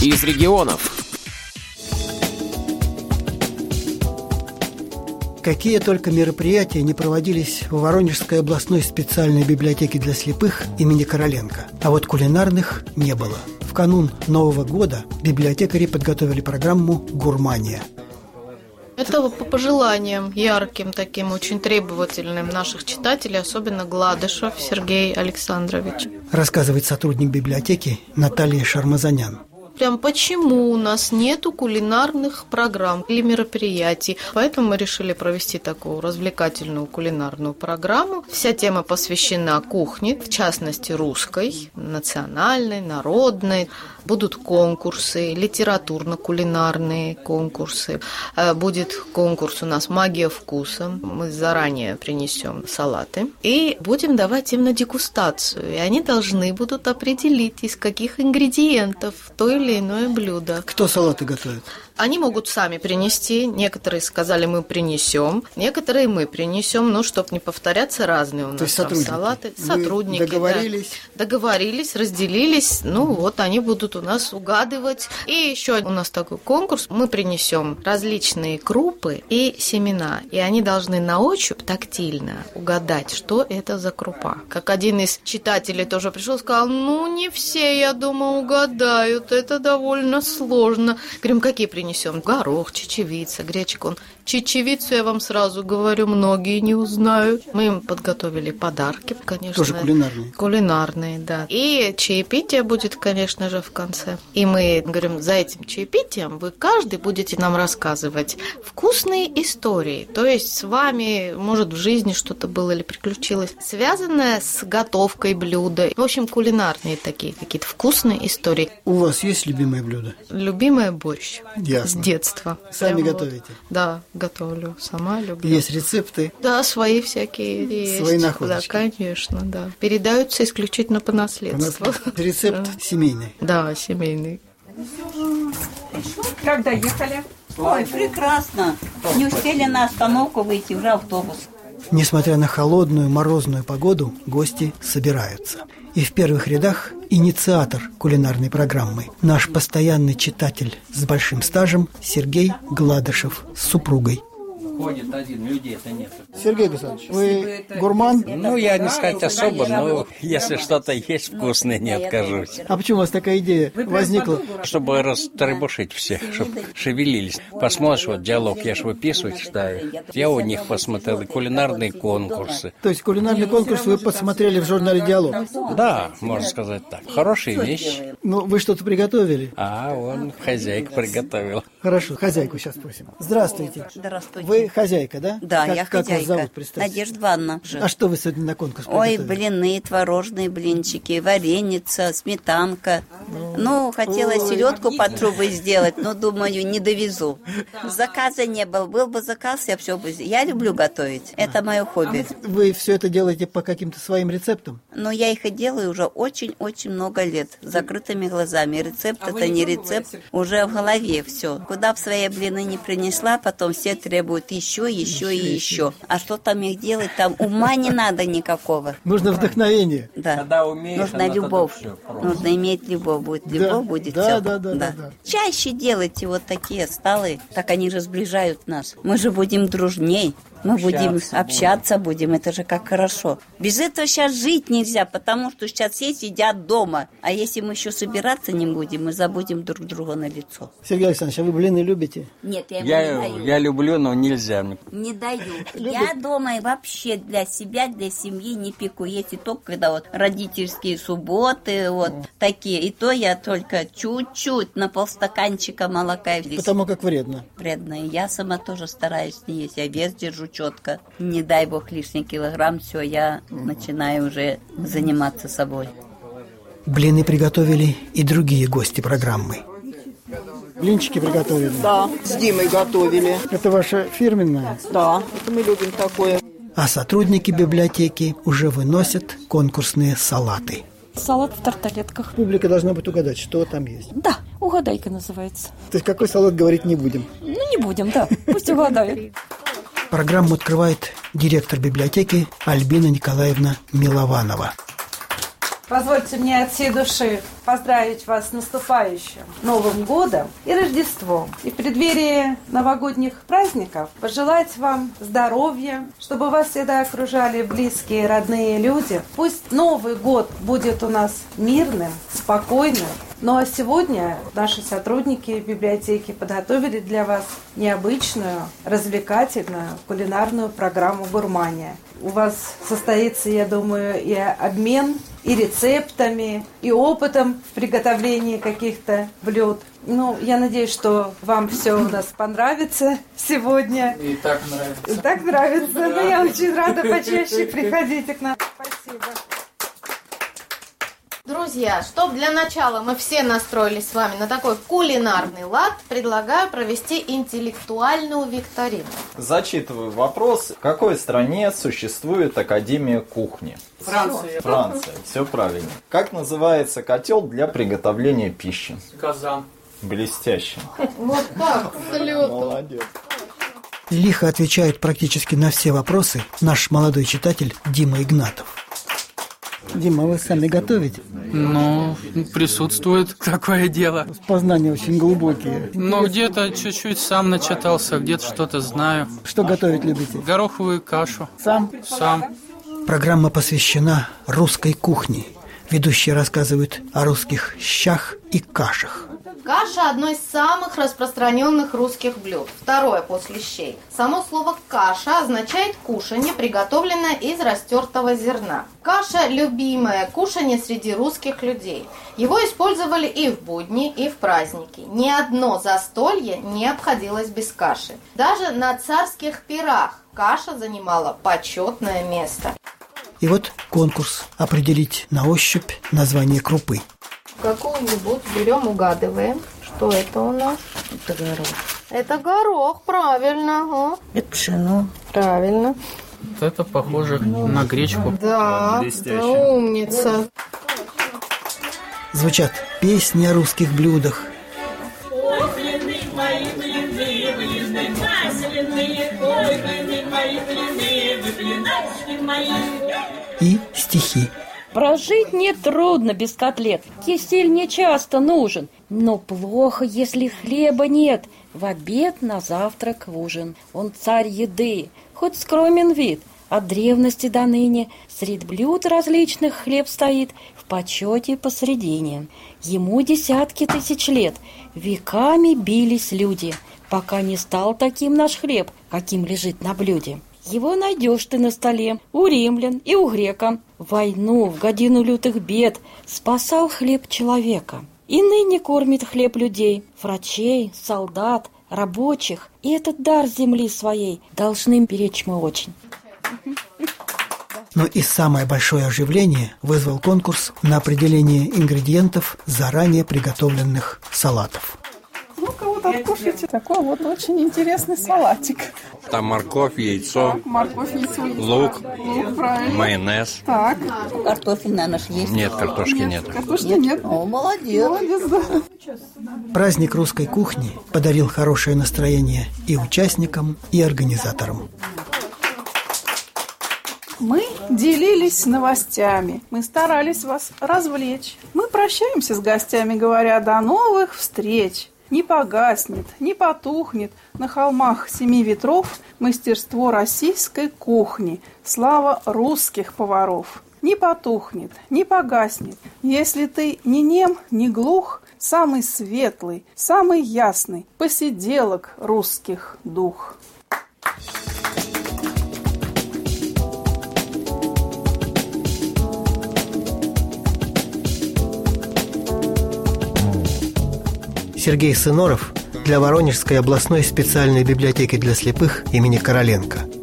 из регионов. Какие только мероприятия не проводились в Воронежской областной специальной библиотеке для слепых имени Короленко. А вот кулинарных не было. В канун Нового года библиотекари подготовили программу «Гурмания». Это по пожеланиям ярким, таким очень требовательным наших читателей, особенно Гладышев Сергей Александрович. Рассказывает сотрудник библиотеки Наталья Шармазанян прям почему у нас нету кулинарных программ или мероприятий. Поэтому мы решили провести такую развлекательную кулинарную программу. Вся тема посвящена кухне, в частности русской, национальной, народной. Будут конкурсы, литературно-кулинарные конкурсы. Э, будет конкурс у нас «Магия вкуса». Мы заранее принесем салаты. И будем давать им на дегустацию. И они должны будут определить, из каких ингредиентов то или или иное блюдо. Кто салаты готовит? Они могут сами принести, некоторые сказали, мы принесем, некоторые мы принесем, ну, чтобы не повторяться, разные у нас То есть там салаты. Вы сотрудники. договорились? Да. Договорились, разделились, ну, вот они будут у нас угадывать. И еще у нас такой конкурс, мы принесем различные крупы и семена, и они должны на ощупь тактильно угадать, что это за крупа. Как один из читателей тоже пришел и сказал, ну, не все, я думаю, угадают, это довольно сложно. Говорим, какие принесем? горох, чечевица, гречку. Чечевицу, я вам сразу говорю, многие не узнают. Мы им подготовили подарки, конечно. Тоже кулинарные? Кулинарные, да. И чаепитие будет, конечно же, в конце. И мы говорим, за этим чаепитием вы каждый будете нам рассказывать вкусные истории. То есть с вами, может, в жизни что-то было или приключилось, связанное с готовкой блюда. В общем, кулинарные такие какие-то вкусные истории. У вас есть любимое блюдо? Любимое борщ. Ясно. С детства. Сами Прям готовите? Вот. Да, готовлю. Сама люблю. Есть рецепты? Да, свои всякие есть. Свои находочки? Да, конечно, да. Передаются исключительно по наследству. По наследству. Рецепт семейный? Да, семейный. Как доехали? Ой, прекрасно. Не успели на остановку выйти, уже автобус. Несмотря на холодную морозную погоду, гости собираются. И в первых рядах инициатор кулинарной программы, наш постоянный читатель с большим стажем Сергей Гладышев с супругой ходит один, людей-то нет. Сергей Александрович, вы гурман? Ну, я не сказать особо, но если что-то есть вкусное, не откажусь. А почему у вас такая идея возникла? Чтобы растребушить всех, чтобы шевелились. Посмотришь, вот диалог, я же выписываю, читаю. Я у них посмотрел, и кулинарные конкурсы. То есть кулинарный конкурс вы посмотрели в журнале «Диалог»? Да, можно сказать так. Хорошие вещи. Ну, вы что-то приготовили? А, он хозяйка приготовил. Хорошо, хозяйку сейчас спросим. Здравствуйте. Здравствуйте. Вы хозяйка, да? Да, как, я как хозяйка. вас зовут, представьте? Надежда Ивановна. А что вы сегодня на конкурс Ой, блины, творожные блинчики, вареница, сметанка. Ну, хотела селедку по трубы сделать, но думаю, не довезу. Заказа не было. Был бы заказ, я все бы... Я люблю готовить. Это мое хобби. Вы все это делаете по каким-то своим рецептам? Но я их и делаю уже очень-очень много лет, с закрытыми глазами. Рецепт это не рецепт, уже в голове все. Куда в свои блины не принесла, потом все требуют еще, еще и еще. А что там их делать, там ума не надо никакого. Нужно вдохновение. Да. Когда умеешь, Нужна любовь. Нужно иметь любовь. Будет любовь, Да, будет да, все. да, да, да, да. Чаще делайте вот такие столы. Так они же сближают нас. Мы же будем дружней. Мы будем Общаться общаться будем. Это же как хорошо. Без этого сейчас жить нельзя, потому что сейчас все сидят дома. А если мы еще собираться не будем, мы забудем друг друга на лицо. Сергей Александрович, а вы блины любите? Нет, я ему не Я, даю. я люблю, но нельзя. Не даю. Я дома и вообще для себя, для семьи не пеку. Если только когда вот родительские субботы, вот такие. И то я только чуть-чуть на полстаканчика молока. Потому как вредно. вредно. И я сама тоже стараюсь не есть. Я вес держу четко. Не дай бог лишний килограмм, все, я начинаю уже заниматься собой. Блины приготовили и другие гости программы. Блинчики приготовили? Да, с Димой готовили. Это ваша фирменная? Да, это мы любим такое. А сотрудники библиотеки уже выносят конкурсные салаты. Салат в тарталетках. Публика должна будет угадать, что там есть. Да, угадайка называется. То есть какой салат говорить не будем. Ну, не будем, да. Пусть угадают. Программу открывает директор библиотеки Альбина Николаевна Милованова. Позвольте мне от всей души поздравить вас с наступающим Новым годом и Рождеством. И в преддверии новогодних праздников пожелать вам здоровья, чтобы вас всегда окружали близкие, родные люди. Пусть Новый год будет у нас мирным, спокойным, ну а сегодня наши сотрудники библиотеки подготовили для вас необычную, развлекательную кулинарную программу «Гурмания». У вас состоится, я думаю, и обмен, и рецептами, и опытом в приготовлении каких-то блюд. Ну, я надеюсь, что вам все у нас понравится сегодня. И так нравится. И так нравится. Да. Ну, я очень рада почаще приходите к нам. Друзья, чтобы для начала мы все настроились с вами на такой кулинарный лад, предлагаю провести интеллектуальную викторину. Зачитываю вопрос. В какой стране существует Академия кухни? Франция. Франция, все правильно. Как называется котел для приготовления пищи? Казан. Блестяще. Вот так, салют. Молодец. Лихо отвечает практически на все вопросы наш молодой читатель Дима Игнатов. Дима, вы сами готовите? Ну, присутствует такое дело. Познания очень глубокие. Ну, где-то чуть-чуть сам начитался, где-то что-то знаю. Что готовить любите? Гороховую кашу. Сам? Сам. Программа посвящена русской кухне. Ведущие рассказывают о русских щах и кашах. Каша – одно из самых распространенных русских блюд. Второе после щей. Само слово «каша» означает кушанье, приготовленное из растертого зерна. Каша – любимое кушанье среди русских людей. Его использовали и в будни, и в праздники. Ни одно застолье не обходилось без каши. Даже на царских пирах каша занимала почетное место. И вот конкурс определить на ощупь название крупы какую-нибудь берем, угадываем. Что это у нас? Это горох. Это горох, правильно. О. Это пшено. Правильно. Это похоже на гречку. Да, да умница. Звучат песни о русских блюдах. И стихи. Прожить не трудно без котлет, кисель не часто нужен, но плохо, если хлеба нет, в обед, на завтрак, в ужин. Он царь еды, хоть скромен вид, от древности до ныне. Среди блюд различных хлеб стоит. В почете посредине. Ему десятки тысяч лет, веками бились люди, пока не стал таким наш хлеб, каким лежит на блюде. Его найдешь ты на столе. У римлян и у грека. Войну в годину лютых бед спасал хлеб человека. И ныне кормит хлеб людей, врачей, солдат, рабочих. И этот дар земли своей должны беречь мы очень. Но и самое большое оживление вызвал конкурс на определение ингредиентов заранее приготовленных салатов. Ну-ка вот откушайте. Такой вот очень интересный салатик. Там морковь, яйцо, так, морковь, яйцо, лук, лук правильно. майонез. Так. Картофель, наверное, есть. Нет, картошки нет. Картошки нет. нет. О, молодец. Молодец, да. Праздник русской кухни подарил хорошее настроение и участникам, и организаторам. Мы делились новостями, мы старались вас развлечь. Мы прощаемся с гостями, говоря до новых встреч не погаснет, не потухнет на холмах семи ветров мастерство российской кухни, слава русских поваров. Не потухнет, не погаснет, если ты не нем, не глух, самый светлый, самый ясный посиделок русских дух. Сергей Сыноров для Воронежской областной специальной библиотеки для слепых имени Короленко –